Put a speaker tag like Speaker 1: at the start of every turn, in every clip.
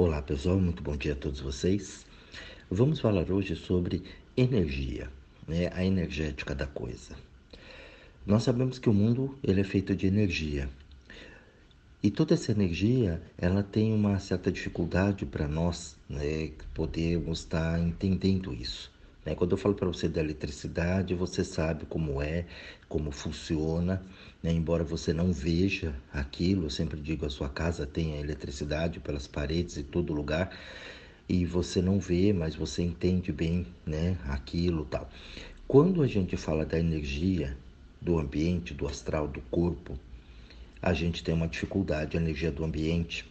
Speaker 1: Olá pessoal, muito bom dia a todos vocês. Vamos falar hoje sobre energia, né? a energética da coisa. Nós sabemos que o mundo ele é feito de energia e toda essa energia ela tem uma certa dificuldade para nós né, podermos estar entendendo isso. Né? Quando eu falo para você da eletricidade, você sabe como é, como funciona, né? embora você não veja aquilo, eu sempre digo a sua casa tem a eletricidade pelas paredes e todo lugar, e você não vê, mas você entende bem né? aquilo tal. Quando a gente fala da energia do ambiente, do astral, do corpo, a gente tem uma dificuldade, a energia do ambiente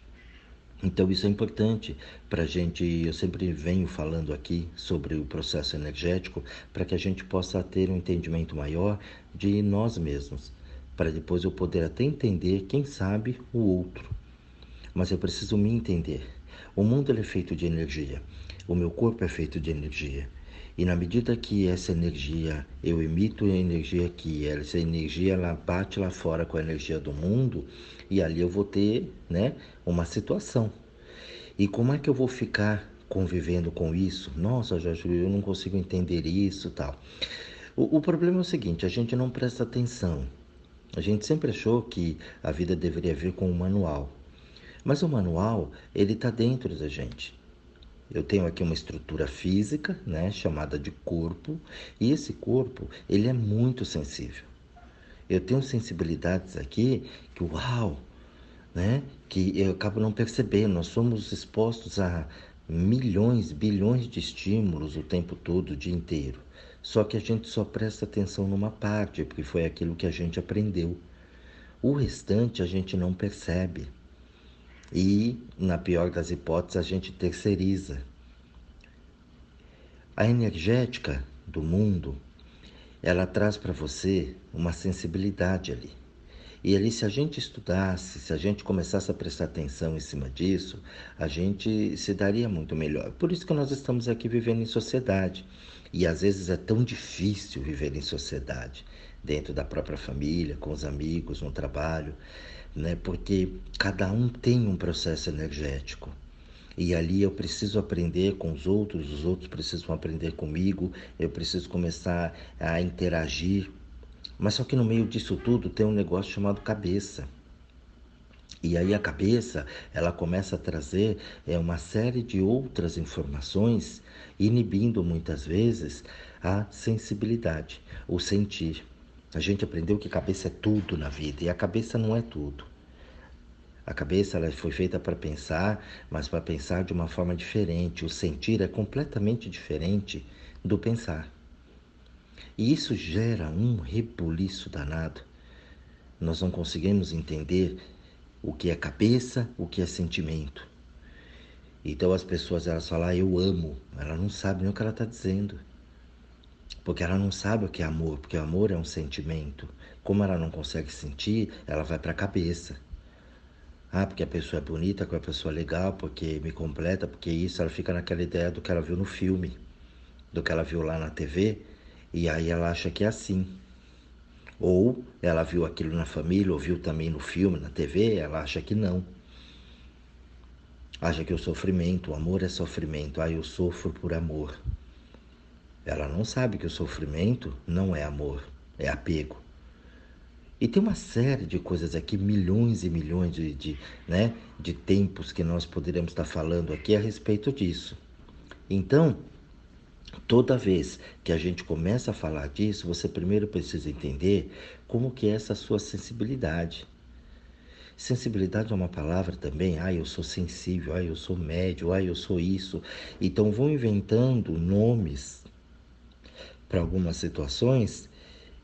Speaker 1: então isso é importante para a gente, eu sempre venho falando aqui sobre o processo energético, para que a gente possa ter um entendimento maior de nós mesmos, para depois eu poder até entender, quem sabe, o outro. Mas eu preciso me entender. O mundo é feito de energia, o meu corpo é feito de energia. E na medida que essa energia, eu emito a energia aqui, essa energia ela bate lá fora com a energia do mundo, e ali eu vou ter né, uma situação. E como é que eu vou ficar convivendo com isso? Nossa, Jorge, eu não consigo entender isso tal. O, o problema é o seguinte, a gente não presta atenção. A gente sempre achou que a vida deveria vir com um manual. Mas o manual, ele está dentro da gente. Eu tenho aqui uma estrutura física, né, chamada de corpo, e esse corpo, ele é muito sensível. Eu tenho sensibilidades aqui que, uau, né, que eu acabo não percebendo. Nós somos expostos a milhões, bilhões de estímulos o tempo todo, o dia inteiro. Só que a gente só presta atenção numa parte, porque foi aquilo que a gente aprendeu. O restante a gente não percebe. E, na pior das hipóteses, a gente terceiriza. A energética do mundo, ela traz para você uma sensibilidade ali. E ali, se a gente estudasse, se a gente começasse a prestar atenção em cima disso, a gente se daria muito melhor. Por isso que nós estamos aqui vivendo em sociedade. E às vezes é tão difícil viver em sociedade, dentro da própria família, com os amigos, no trabalho né? Porque cada um tem um processo energético. E ali eu preciso aprender com os outros, os outros precisam aprender comigo, eu preciso começar a interagir. Mas só que no meio disso tudo tem um negócio chamado cabeça. E aí a cabeça, ela começa a trazer é, uma série de outras informações, inibindo muitas vezes a sensibilidade, o sentir. A gente aprendeu que cabeça é tudo na vida e a cabeça não é tudo. A cabeça ela foi feita para pensar, mas para pensar de uma forma diferente. O sentir é completamente diferente do pensar. E isso gera um rebuliço danado. Nós não conseguimos entender o que é cabeça, o que é sentimento. Então as pessoas elas falam, ah, eu amo. Ela não sabe nem o que ela está dizendo. Porque ela não sabe o que é amor, porque amor é um sentimento. Como ela não consegue sentir, ela vai para a cabeça. Ah, porque a pessoa é bonita, porque a pessoa é legal, porque me completa, porque isso, ela fica naquela ideia do que ela viu no filme, do que ela viu lá na TV, e aí ela acha que é assim. Ou ela viu aquilo na família, ou viu também no filme, na TV, ela acha que não. Acha que o sofrimento, o amor é sofrimento. Ah, eu sofro por amor. Ela não sabe que o sofrimento não é amor, é apego. E tem uma série de coisas aqui, milhões e milhões de, de, né, de tempos que nós poderíamos estar falando aqui a respeito disso. Então, toda vez que a gente começa a falar disso, você primeiro precisa entender como que é essa sua sensibilidade. Sensibilidade é uma palavra também, ah, eu sou sensível, ah, eu sou médio, ah, eu sou isso. Então vão inventando nomes para algumas situações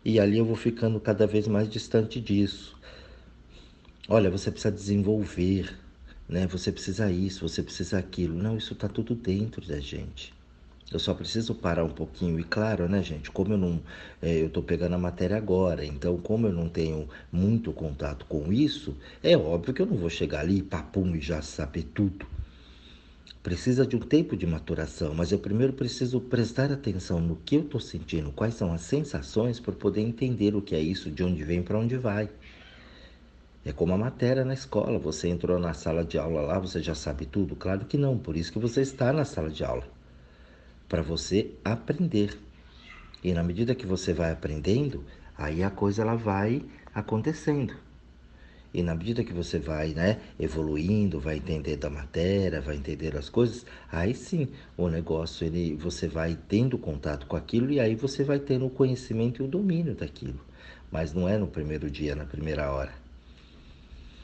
Speaker 1: e ali eu vou ficando cada vez mais distante disso. Olha, você precisa desenvolver, né? Você precisa isso, você precisa aquilo. Não, isso está tudo dentro da gente. Eu só preciso parar um pouquinho. E claro, né, gente? Como eu não. É, eu estou pegando a matéria agora, então, como eu não tenho muito contato com isso, é óbvio que eu não vou chegar ali, papum, e já saber tudo. Precisa de um tempo de maturação, mas eu primeiro preciso prestar atenção no que eu estou sentindo, quais são as sensações para poder entender o que é isso, de onde vem para onde vai. É como a matéria na escola. Você entrou na sala de aula lá, você já sabe tudo? Claro que não. Por isso que você está na sala de aula. Para você aprender. E na medida que você vai aprendendo, aí a coisa ela vai acontecendo. E na medida que você vai né, evoluindo, vai entender da matéria, vai entender as coisas, aí sim o negócio ele, você vai tendo contato com aquilo e aí você vai tendo o conhecimento e o domínio daquilo. Mas não é no primeiro dia, na primeira hora.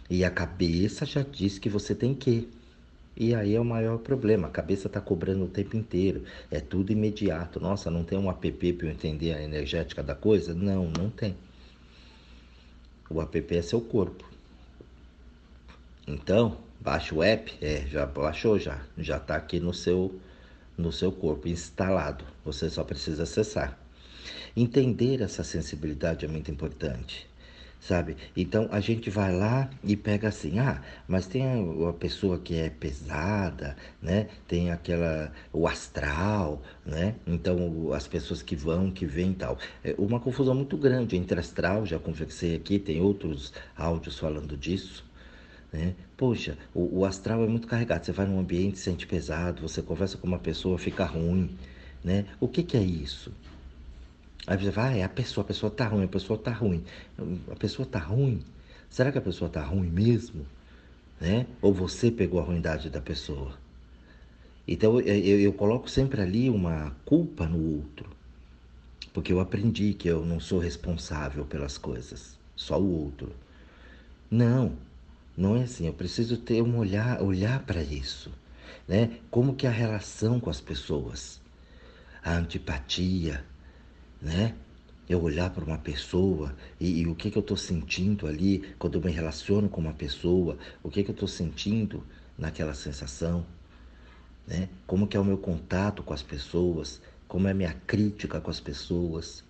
Speaker 1: E a cabeça já diz que você tem que. E aí é o maior problema. A cabeça está cobrando o tempo inteiro. É tudo imediato. Nossa, não tem um app para eu entender a energética da coisa? Não, não tem. O app é seu corpo. Então, baixa o app, é, já baixou já, já está aqui no seu no seu corpo instalado. Você só precisa acessar. Entender essa sensibilidade é muito importante sabe? Então a gente vai lá e pega assim, ah, mas tem a, pessoa que é pesada, né? Tem aquela o astral, né? Então as pessoas que vão, que vêm e tal. É uma confusão muito grande entre astral, já conversei aqui, tem outros áudios falando disso. Né? Poxa, o, o astral é muito carregado. Você vai num ambiente, sente pesado, você conversa com uma pessoa, fica ruim. Né? O que, que é isso? Aí você vai, ah, é a pessoa, a pessoa tá ruim, a pessoa tá ruim. A pessoa tá ruim? Será que a pessoa tá ruim mesmo? Né? Ou você pegou a ruindade da pessoa? Então eu, eu, coloco sempre ali uma culpa no outro. Porque eu aprendi que eu não sou responsável pelas coisas, só o outro. Não, não é assim. Eu preciso ter um olhar, olhar para isso, né? Como que é a relação com as pessoas, a antipatia, né? Eu olhar para uma pessoa e, e, o que, que eu estou sentindo ali quando eu me relaciono com uma pessoa, o que, que eu estou sentindo naquela sensação, né? Como que é o meu contato com as pessoas, como é a minha crítica com as pessoas,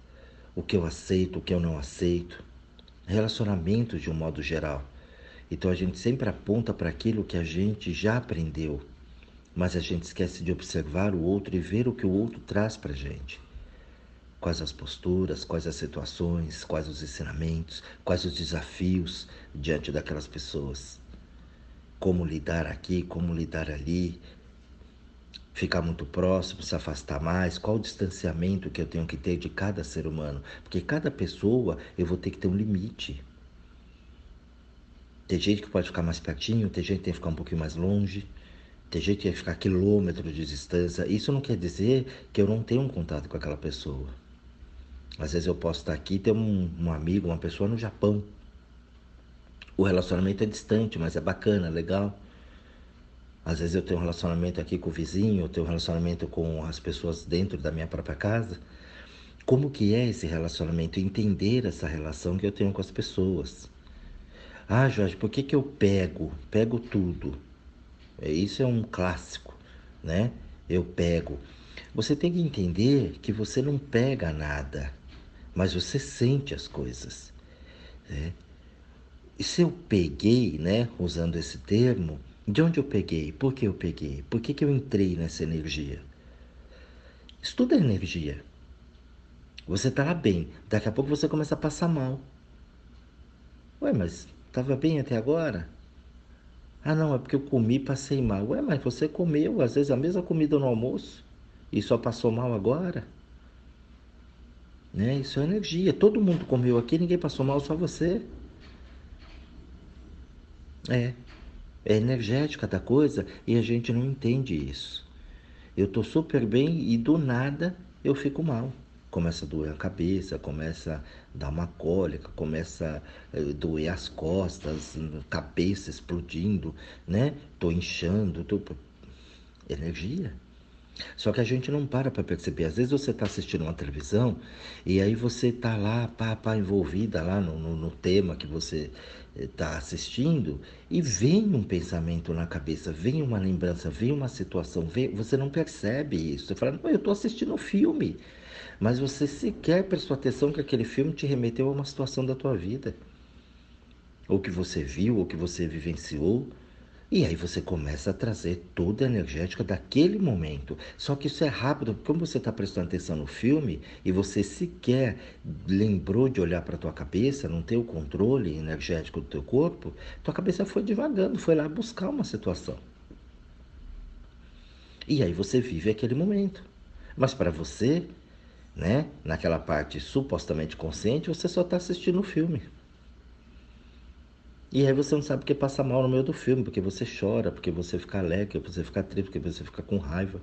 Speaker 1: o que eu aceito, o que eu não aceito, relacionamentos de um modo geral. Então a gente sempre aponta para aquilo que a gente já aprendeu, mas a gente esquece de observar o outro e ver o que o outro traz para a gente. Quais as posturas, quais as situações, quais os ensinamentos, quais os desafios diante daquelas pessoas. Como lidar aqui, como lidar ali, ficar muito próximo, se afastar mais, qual o distanciamento que eu tenho que ter de cada ser humano, porque cada pessoa eu vou ter que ter um limite. Tem gente que pode ficar mais pertinho, tem gente que tem que ficar um pouquinho mais longe, tem gente que tem que ficar quilômetros de distância. Isso não quer dizer que eu não tenho um contato com aquela pessoa. Às vezes eu posso estar aqui e ter um, um amigo, uma pessoa no Japão. O relacionamento é distante, mas é bacana, legal. Às vezes eu tenho um relacionamento aqui com o vizinho, eu tenho um relacionamento com as pessoas dentro da minha própria casa. Como que é esse relacionamento? Entender essa relação que eu tenho com as pessoas. Ah, Jorge, por que, que eu pego? Pego tudo. É, isso é um clássico, né? Eu pego. Você tem que entender que você não pega nada mas você sente as coisas. Né? E se eu peguei, né, usando esse termo, de onde eu peguei? Por que eu peguei? Por que, que eu entrei nessa energia? Estuda a energia. Você está bem, daqui a pouco você começa a passar mal. Ué, mas estava bem até agora? Ah, não, é porque eu comi e passei mal. Ué, mas você comeu, às vezes, a mesma comida no almoço e só passou mal agora? Né? Isso é energia. Todo mundo comeu aqui, ninguém passou mal, só você. É. É energética da coisa e a gente não entende isso. Eu tô super bem e do nada eu fico mal. Começa a doer a cabeça, começa a dar uma cólica, começa a eh, doer as costas, cabeça explodindo, né? Tô inchando, tô... energia. Só que a gente não para para perceber. Às vezes você está assistindo uma televisão e aí você está lá, pá, pá, envolvida lá no, no, no tema que você está assistindo e vem um pensamento na cabeça, vem uma lembrança, vem uma situação, vem, você não percebe isso. Você fala, não, eu estou assistindo um filme. Mas você sequer prestou atenção que aquele filme te remeteu a uma situação da tua vida. Ou que você viu, ou que você vivenciou. E aí você começa a trazer toda a energética daquele momento. Só que isso é rápido, porque como você está prestando atenção no filme e você sequer lembrou de olhar para tua cabeça, não ter o controle energético do teu corpo, tua cabeça foi devagando, foi lá buscar uma situação. E aí você vive aquele momento. Mas para você, né, naquela parte supostamente consciente, você só está assistindo o filme. E aí você não sabe porque passa mal no meio do filme, porque você chora, porque você fica alegre, porque você fica triste, porque você fica com raiva.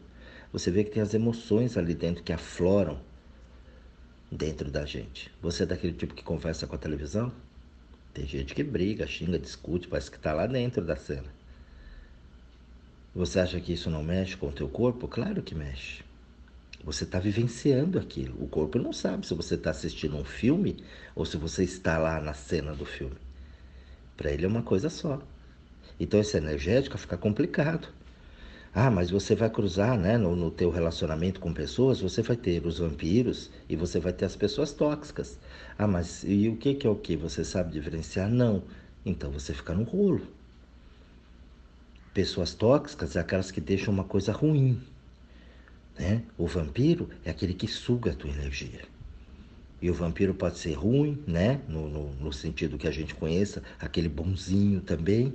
Speaker 1: Você vê que tem as emoções ali dentro que afloram dentro da gente. Você é daquele tipo que conversa com a televisão? Tem gente que briga, xinga, discute, parece que está lá dentro da cena. Você acha que isso não mexe com o teu corpo? Claro que mexe. Você está vivenciando aquilo. O corpo não sabe se você está assistindo um filme ou se você está lá na cena do filme. Para ele é uma coisa só. Então esse energético fica complicado. Ah, mas você vai cruzar, né, no, no teu relacionamento com pessoas, você vai ter os vampiros e você vai ter as pessoas tóxicas. Ah, mas e o que, que é o que? Você sabe diferenciar? Não. Então você fica no rolo. Pessoas tóxicas é aquelas que deixam uma coisa ruim. Né? O vampiro é aquele que suga a tua energia. E o vampiro pode ser ruim, né? No, no, no, sentido que a gente conheça, aquele bonzinho também.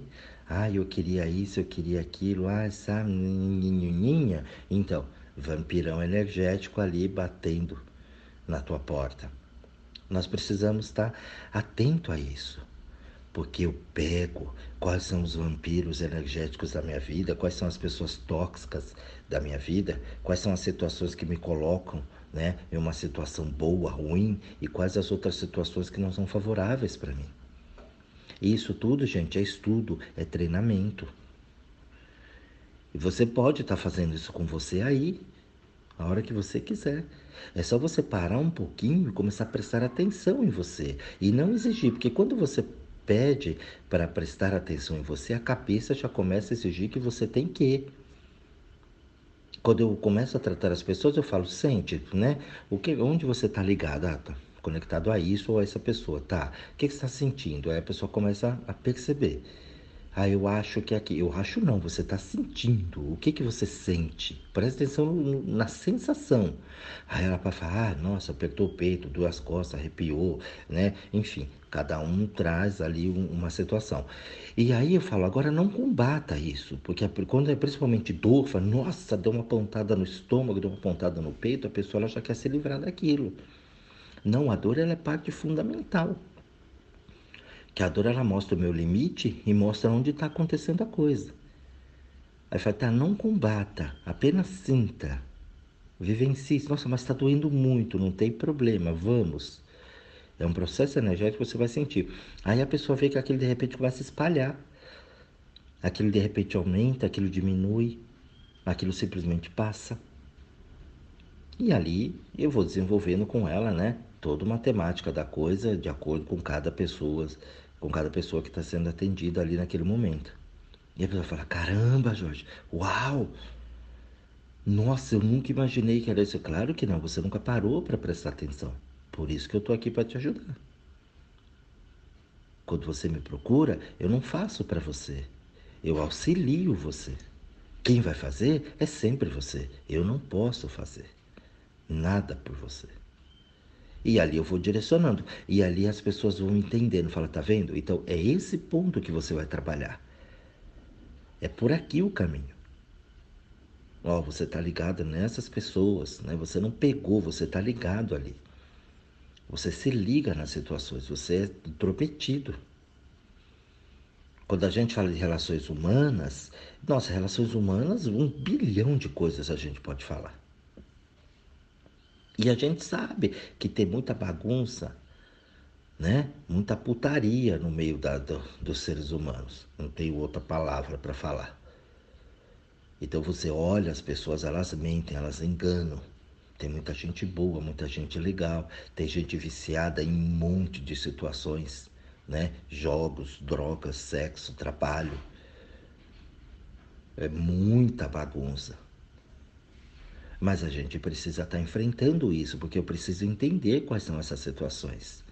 Speaker 1: Ah, eu queria isso, eu queria aquilo, ah, essa ninhinha. Então, vampirão energético ali batendo na tua porta. Nós precisamos estar atento a isso. Porque eu pego quais são os vampiros energéticos da minha vida, quais são as pessoas tóxicas da minha vida, quais são as situações que me colocam né, em uma situação boa, ruim e quais as outras situações que não são favoráveis para mim. E isso tudo, gente, é estudo, é treinamento. E você pode estar tá fazendo isso com você aí, a hora que você quiser. É só você parar um pouquinho e começar a prestar atenção em você. E não exigir, porque quando você pede para prestar atenção em você, a cabeça já começa a exigir que você tem que. Quando eu começo a tratar as pessoas, eu falo, sente, né? O que, onde você está ligado? Ah, tá conectado a isso ou a essa pessoa, tá? O que, que você está sentindo? Aí a pessoa começa a perceber. Ah, eu acho que é aqui. Eu acho não, você está sentindo. O que, que você sente? Presta atenção na sensação. Aí ela para falar, ah, nossa, apertou o peito, duas costas, arrepiou, né? Enfim, cada um traz ali uma situação. E aí eu falo, agora não combata isso, porque quando é principalmente dor, fala, nossa, deu uma pontada no estômago, deu uma pontada no peito, a pessoa ela já quer se livrar daquilo. Não, a dor ela é parte fundamental que a dor ela mostra o meu limite e mostra onde está acontecendo a coisa. Aí fala, tá, não combata, apenas sinta, vivencie. Nossa, mas está doendo muito, não tem problema, vamos. É um processo energético que você vai sentir. Aí a pessoa vê que aquilo de repente começa a espalhar. Aquilo de repente aumenta, aquilo diminui, aquilo simplesmente passa. E ali eu vou desenvolvendo com ela, né? Toda uma temática da coisa de acordo com cada pessoa, com cada pessoa que está sendo atendida ali naquele momento. E a pessoa fala: caramba, Jorge, uau! Nossa, eu nunca imaginei que era isso. Claro que não, você nunca parou para prestar atenção. Por isso que eu estou aqui para te ajudar. Quando você me procura, eu não faço para você. Eu auxilio você. Quem vai fazer é sempre você. Eu não posso fazer nada por você. E ali eu vou direcionando. E ali as pessoas vão entendendo. Fala, tá vendo? Então é esse ponto que você vai trabalhar. É por aqui o caminho. Ó, você tá ligado nessas pessoas, né? Você não pegou, você tá ligado ali. Você se liga nas situações, você é intrometido. Quando a gente fala de relações humanas, nossa, relações humanas, um bilhão de coisas a gente pode falar. E a gente sabe que tem muita bagunça, né? Muita putaria no meio da, do, dos seres humanos. Não tenho outra palavra para falar. Então você olha as pessoas, elas mentem, elas enganam. Tem muita gente boa, muita gente legal, tem gente viciada em um monte de situações, né? Jogos, drogas, sexo, trabalho. É muita bagunça. Mas a gente precisa estar tá enfrentando isso, porque eu preciso entender quais são essas situações.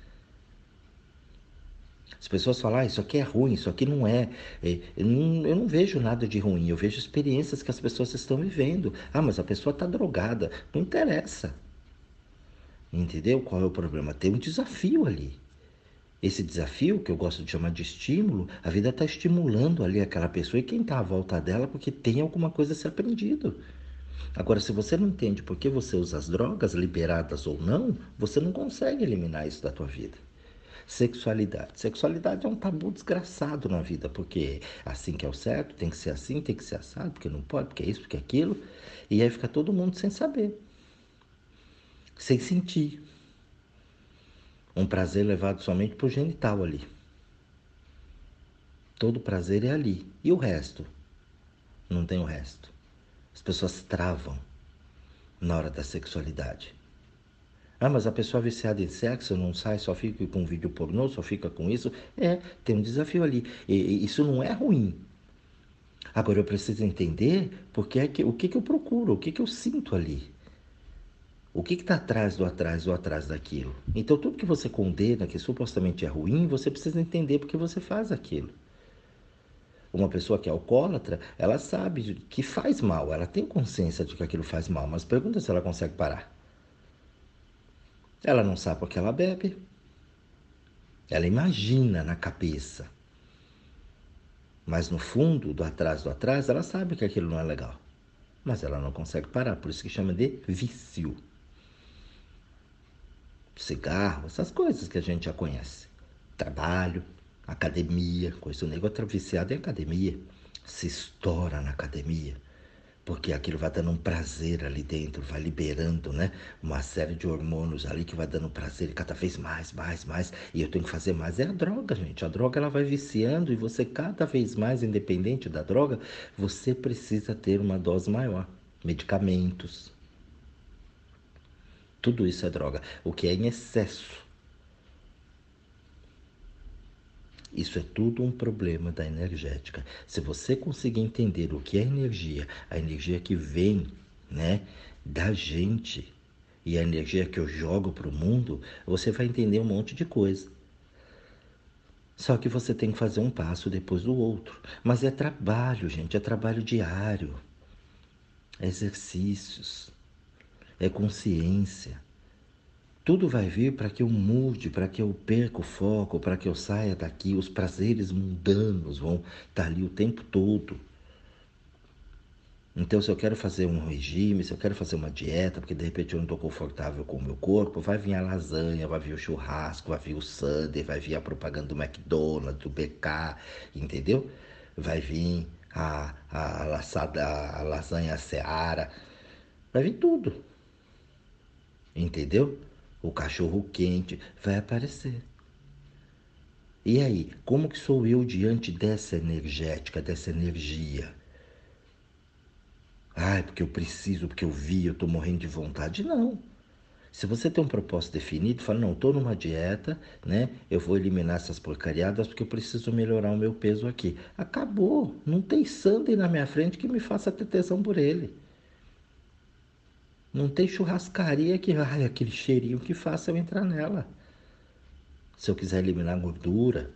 Speaker 1: As pessoas falam, ah, isso aqui é ruim, isso aqui não é. é eu não, eu não vejo nada de ruim, eu vejo experiências que as pessoas estão vivendo. Ah, mas a pessoa está drogada. Não interessa. Entendeu? Qual é o problema? Tem um desafio ali. Esse desafio, que eu gosto de chamar de estímulo, a vida está estimulando ali aquela pessoa e quem está à volta dela porque tem alguma coisa a ser aprendido. Agora, se você não entende por que você usa as drogas, liberadas ou não, você não consegue eliminar isso da tua vida. Sexualidade. Sexualidade é um tabu desgraçado na vida, porque assim que é o certo, tem que ser assim, tem que ser assado, porque não pode, porque é isso, porque é aquilo. E aí fica todo mundo sem saber, sem sentir. Um prazer levado somente por genital ali. Todo prazer é ali. E o resto? Não tem o resto. As pessoas travam na hora da sexualidade. Ah, mas a pessoa viciada em sexo não sai, só fica com vídeo pornô, só fica com isso. É, tem um desafio ali. E, isso não é ruim. Agora eu preciso entender porque é que, o que, que eu procuro, o que, que eu sinto ali. O que está atrás do atrás do atrás daquilo? Então tudo que você condena, que supostamente é ruim, você precisa entender porque você faz aquilo. Uma pessoa que é alcoólatra, ela sabe que faz mal, ela tem consciência de que aquilo faz mal, mas pergunta se ela consegue parar. Ela não sabe porque ela bebe. Ela imagina na cabeça. Mas no fundo, do atrás do atrás, ela sabe que aquilo não é legal. Mas ela não consegue parar, por isso que chama de vício. Cigarro, essas coisas que a gente já conhece. Trabalho, academia, coisa. O negócio é viciado em academia. Se estoura na academia porque aquilo vai dando um prazer ali dentro, vai liberando, né? Uma série de hormônios ali que vai dando prazer cada vez mais, mais, mais. E eu tenho que fazer mais. É a droga, gente. A droga ela vai viciando e você cada vez mais, independente da droga, você precisa ter uma dose maior. Medicamentos. Tudo isso é droga. O que é em excesso Isso é tudo um problema da energética. Se você conseguir entender o que é energia, a energia que vem, né, da gente e a energia que eu jogo para o mundo, você vai entender um monte de coisa. Só que você tem que fazer um passo depois do outro. Mas é trabalho, gente, é trabalho diário. É exercícios, é consciência. Tudo vai vir para que eu mude, para que eu perca o foco, para que eu saia daqui. Os prazeres mundanos vão estar tá ali o tempo todo. Então, se eu quero fazer um regime, se eu quero fazer uma dieta, porque de repente eu não estou confortável com o meu corpo, vai vir a lasanha, vai vir o churrasco, vai vir o sundae, vai vir a propaganda do McDonald's, do BK, entendeu? Vai vir a, a, a, laçada, a lasanha Seara, vai vir tudo, entendeu? O cachorro quente vai aparecer. E aí, como que sou eu diante dessa energética, dessa energia? Ah, porque eu preciso, porque eu vi, eu estou morrendo de vontade. Não. Se você tem um propósito definido, fala, não, estou numa dieta, né? Eu vou eliminar essas porcariadas porque eu preciso melhorar o meu peso aqui. Acabou. Não tem sangue na minha frente que me faça ter tesão por ele. Não tem churrascaria que, ai, aquele cheirinho que faça eu entrar nela. Se eu quiser eliminar gordura,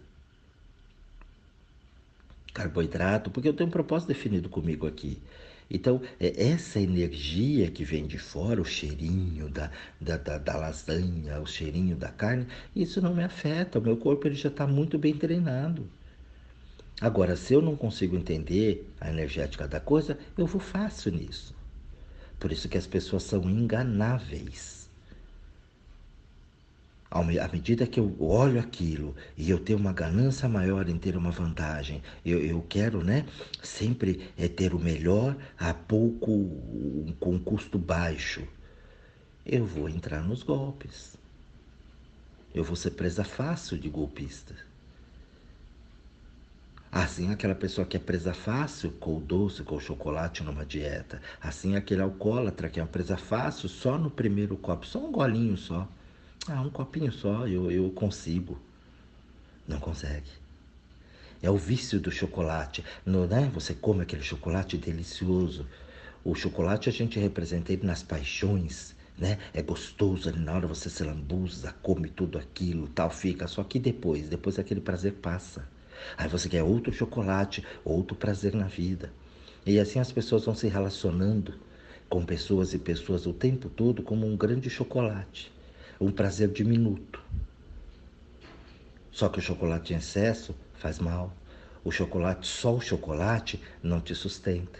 Speaker 1: carboidrato, porque eu tenho um propósito definido comigo aqui. Então, é essa energia que vem de fora, o cheirinho da, da, da, da lasanha, o cheirinho da carne, isso não me afeta. O meu corpo ele já está muito bem treinado. Agora, se eu não consigo entender a energética da coisa, eu vou fácil nisso. Por isso que as pessoas são enganáveis. À medida que eu olho aquilo e eu tenho uma ganância maior em ter uma vantagem, eu, eu quero né, sempre é ter o melhor a pouco, com custo baixo, eu vou entrar nos golpes. Eu vou ser presa fácil de golpista. Assim, aquela pessoa que é presa fácil com o doce, com o chocolate numa dieta. Assim, aquele alcoólatra que é uma presa fácil só no primeiro copo, só um golinho só. Ah, um copinho só, eu, eu consigo. Não consegue. É o vício do chocolate. No, né? Você come aquele chocolate delicioso. O chocolate a gente representa ele nas paixões né? É gostoso ali na hora você se lambuza, come tudo aquilo, tal, fica. Só que depois, depois aquele prazer passa. Aí você quer outro chocolate, outro prazer na vida. E assim as pessoas vão se relacionando com pessoas e pessoas o tempo todo como um grande chocolate, um prazer diminuto. Só que o chocolate em excesso faz mal. O chocolate, só o chocolate, não te sustenta.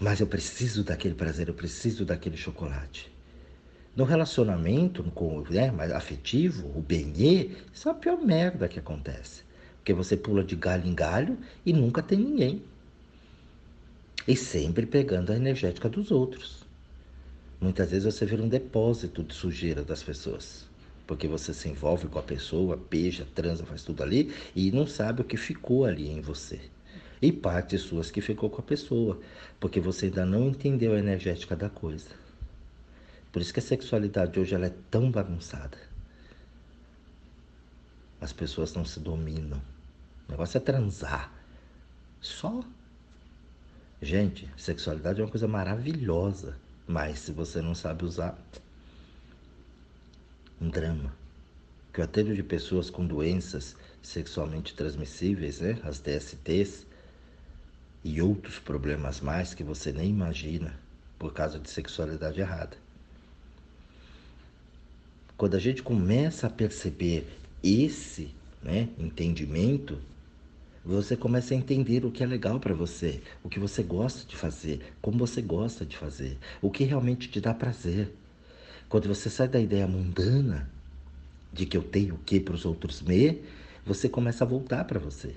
Speaker 1: Mas eu preciso daquele prazer, eu preciso daquele chocolate. No relacionamento com né, afetivo, o benê, isso é a pior merda que acontece. Porque você pula de galho em galho e nunca tem ninguém. E sempre pegando a energética dos outros. Muitas vezes você vira um depósito de sujeira das pessoas. Porque você se envolve com a pessoa, beija, transa, faz tudo ali e não sabe o que ficou ali em você e partes suas que ficou com a pessoa, porque você ainda não entendeu a energética da coisa. Por isso que a sexualidade hoje ela é tão bagunçada. As pessoas não se dominam. O negócio é transar. Só. Gente, sexualidade é uma coisa maravilhosa, mas se você não sabe usar, um drama. Que eu atendo de pessoas com doenças sexualmente transmissíveis, né? As DSTs, e outros problemas mais que você nem imagina por causa de sexualidade errada. Quando a gente começa a perceber esse né, entendimento, você começa a entender o que é legal para você, o que você gosta de fazer, como você gosta de fazer, o que realmente te dá prazer. Quando você sai da ideia mundana de que eu tenho o que para os outros me, você começa a voltar para você.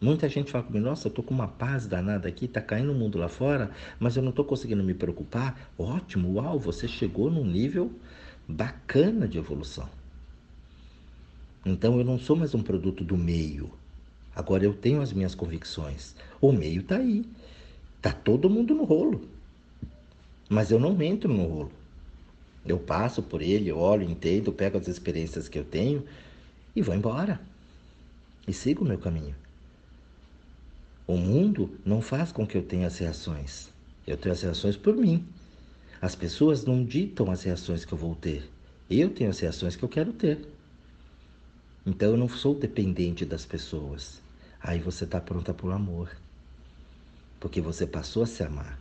Speaker 1: Muita gente fala comigo, nossa, eu tô com uma paz danada aqui, tá caindo o mundo lá fora, mas eu não tô conseguindo me preocupar. Ótimo, uau, você chegou num nível bacana de evolução. Então eu não sou mais um produto do meio. Agora eu tenho as minhas convicções. O meio tá aí. Tá todo mundo no rolo. Mas eu não entro no rolo. Eu passo por ele, olho, entendo, pego as experiências que eu tenho e vou embora. E sigo o meu caminho. O mundo não faz com que eu tenha as reações. Eu tenho as reações por mim. As pessoas não ditam as reações que eu vou ter. Eu tenho as reações que eu quero ter. Então eu não sou dependente das pessoas. Aí você está pronta para o amor. Porque você passou a se amar.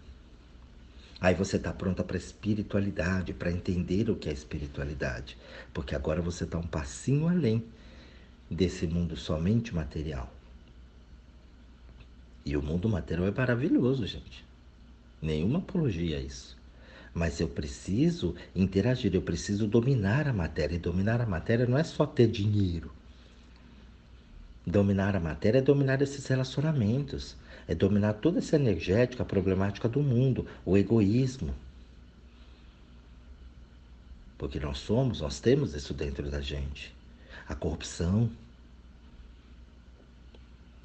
Speaker 1: Aí você está pronta para a espiritualidade, para entender o que é espiritualidade. Porque agora você está um passinho além desse mundo somente material. E o mundo material é maravilhoso, gente. Nenhuma apologia a isso. Mas eu preciso interagir, eu preciso dominar a matéria. E dominar a matéria não é só ter dinheiro. Dominar a matéria é dominar esses relacionamentos, é dominar toda essa energética, problemática do mundo, o egoísmo. Porque nós somos, nós temos isso dentro da gente. A corrupção,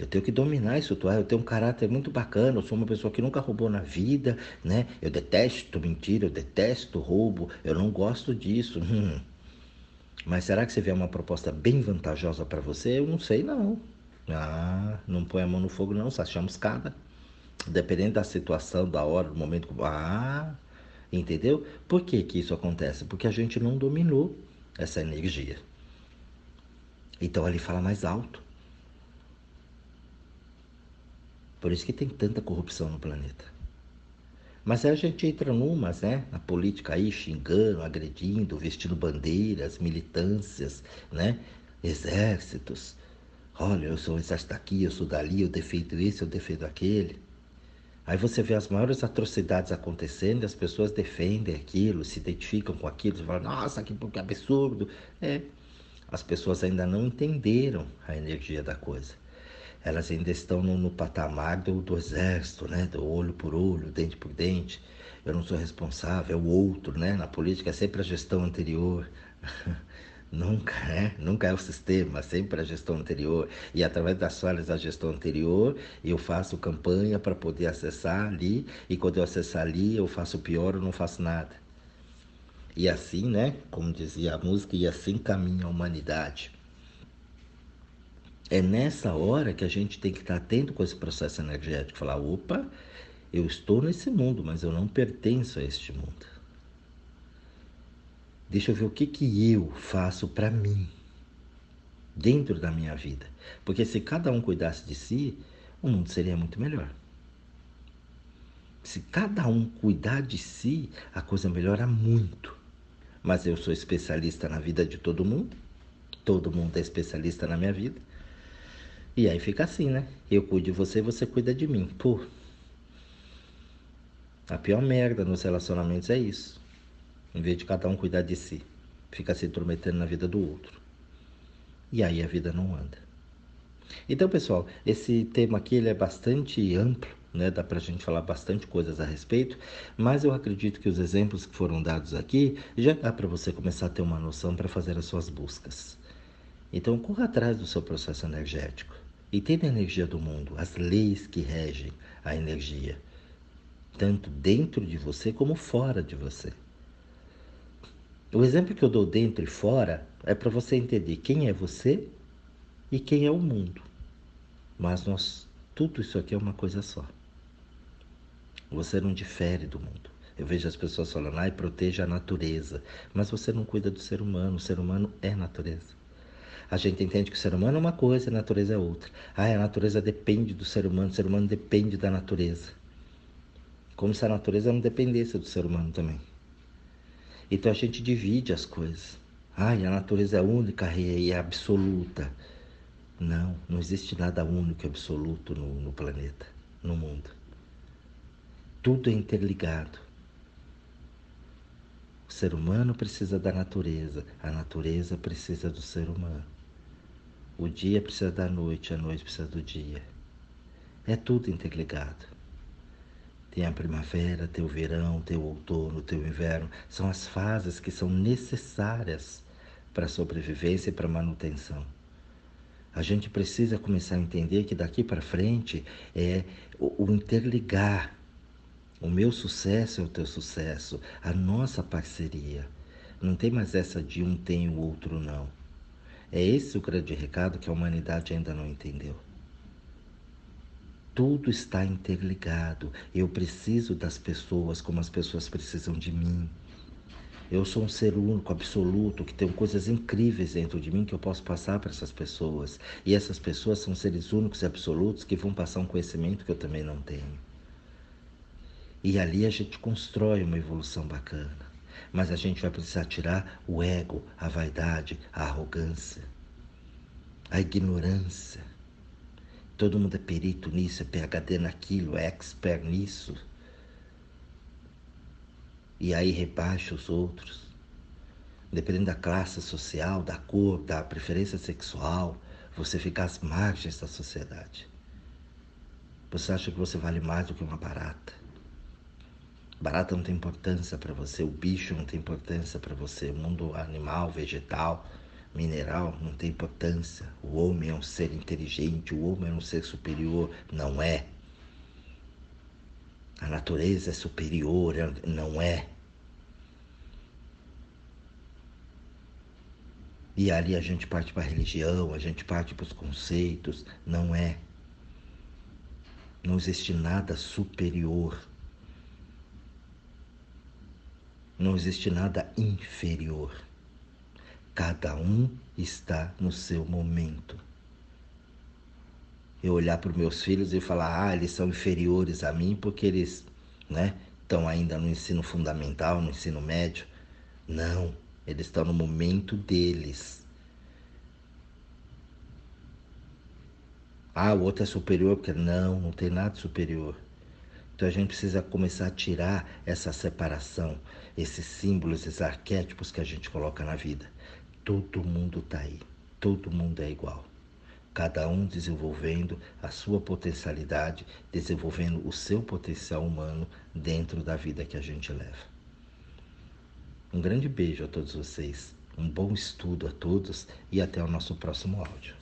Speaker 1: eu tenho que dominar isso tudo. Eu tenho um caráter muito bacana, eu sou uma pessoa que nunca roubou na vida, né? Eu detesto mentira, eu detesto roubo, eu não gosto disso. Hum. Mas será que você vê uma proposta bem vantajosa para você? Eu não sei não. Ah, não põe a mão no fogo não, só achamos cada. Dependendo da situação, da hora, do momento. Ah, entendeu? Por que que isso acontece? Porque a gente não dominou essa energia. Então ele fala mais alto. Por isso que tem tanta corrupção no planeta. Mas aí a gente entra numas, né? Na política aí, xingando, agredindo, vestindo bandeiras, militâncias, né? Exércitos. Olha, eu sou exército daqui, eu sou dali, eu defendo esse, eu defendo aquele. Aí você vê as maiores atrocidades acontecendo e as pessoas defendem aquilo, se identificam com aquilo, você fala, nossa, que, que absurdo. É, as pessoas ainda não entenderam a energia da coisa elas ainda estão no, no patamar do, do, exército, né? Do olho por olho, dente por dente. Eu não sou responsável, é o outro, né? Na política é sempre a gestão anterior. Nunca, né? Nunca é o sistema, sempre a gestão anterior. E através das falhas da gestão anterior, eu faço campanha para poder acessar ali. E quando eu acessar ali, eu faço pior ou não faço nada. E assim, né? Como dizia a música, e assim caminha a humanidade. É nessa hora que a gente tem que estar atento com esse processo energético, falar, opa, eu estou nesse mundo, mas eu não pertenço a este mundo. Deixa eu ver o que, que eu faço para mim, dentro da minha vida. Porque se cada um cuidasse de si, o mundo seria muito melhor. Se cada um cuidar de si, a coisa melhora muito. Mas eu sou especialista na vida de todo mundo, todo mundo é especialista na minha vida. E aí fica assim, né? Eu cuido de você, você cuida de mim. Pô, a pior merda nos relacionamentos é isso. Em vez de cada um cuidar de si, fica se intrometendo na vida do outro. E aí a vida não anda. Então, pessoal, esse tema aqui ele é bastante amplo, né? Dá pra gente falar bastante coisas a respeito, mas eu acredito que os exemplos que foram dados aqui já dá para você começar a ter uma noção para fazer as suas buscas. Então, corra atrás do seu processo energético. E tem a energia do mundo, as leis que regem a energia tanto dentro de você como fora de você. O exemplo que eu dou dentro e fora é para você entender quem é você e quem é o mundo. Mas nós, tudo isso aqui é uma coisa só. Você não difere do mundo. Eu vejo as pessoas falando, ai, proteja a natureza. Mas você não cuida do ser humano. O ser humano é natureza. A gente entende que o ser humano é uma coisa e a natureza é outra. Ai, a natureza depende do ser humano, o ser humano depende da natureza. Como se a natureza não dependesse do ser humano também. Então a gente divide as coisas. Ai, a natureza é única e é absoluta. Não, não existe nada único e absoluto no, no planeta, no mundo. Tudo é interligado. O ser humano precisa da natureza, a natureza precisa do ser humano. O dia precisa da noite, a noite precisa do dia. É tudo interligado. Tem a primavera, tem o verão, tem o outono, tem o inverno. São as fases que são necessárias para a sobrevivência e para a manutenção. A gente precisa começar a entender que daqui para frente é o, interligar. O meu sucesso é o teu sucesso, a nossa parceria. Não tem mais essa de um tem o outro não. É esse o grande recado que a humanidade ainda não entendeu. Tudo está interligado. Eu preciso das pessoas como as pessoas precisam de mim. Eu sou um ser único, absoluto, que tem coisas incríveis dentro de mim que eu posso passar para essas pessoas. E essas pessoas são seres únicos e absolutos que vão passar um conhecimento que eu também não tenho. E ali a gente constrói uma evolução bacana. Mas a gente vai precisar tirar o ego, a vaidade, a arrogância, a ignorância Todo mundo é perito nisso, é PHD naquilo, é expert nisso. E aí rebaixa os outros. Dependendo da classe social, da cor, da preferência sexual, você fica às margens da sociedade. Você acha que você vale mais do que uma barata. Barata não tem importância para você, o bicho não tem importância para você, o mundo animal, vegetal mineral não tem importância. O homem é um ser inteligente, o homem é um ser superior. Não é. A natureza é superior, não é. E ali a gente parte para a religião, a gente parte para os conceitos. Não é. Não existe nada superior. Não existe nada inferior. Cada um está no seu momento. Eu olhar para os meus filhos e falar, ah, eles são inferiores a mim porque eles né, estão ainda no ensino fundamental, no ensino médio. Não, eles estão no momento deles. Ah, o outro é superior porque não, não tem nada superior. Então a gente precisa começar a tirar essa separação, esses símbolos, esses arquétipos que a gente coloca na vida. Todo mundo está aí, todo mundo é igual. Cada um desenvolvendo a sua potencialidade, desenvolvendo o seu potencial humano dentro da vida que a gente leva. Um grande beijo a todos vocês, um bom estudo a todos e até o nosso próximo áudio.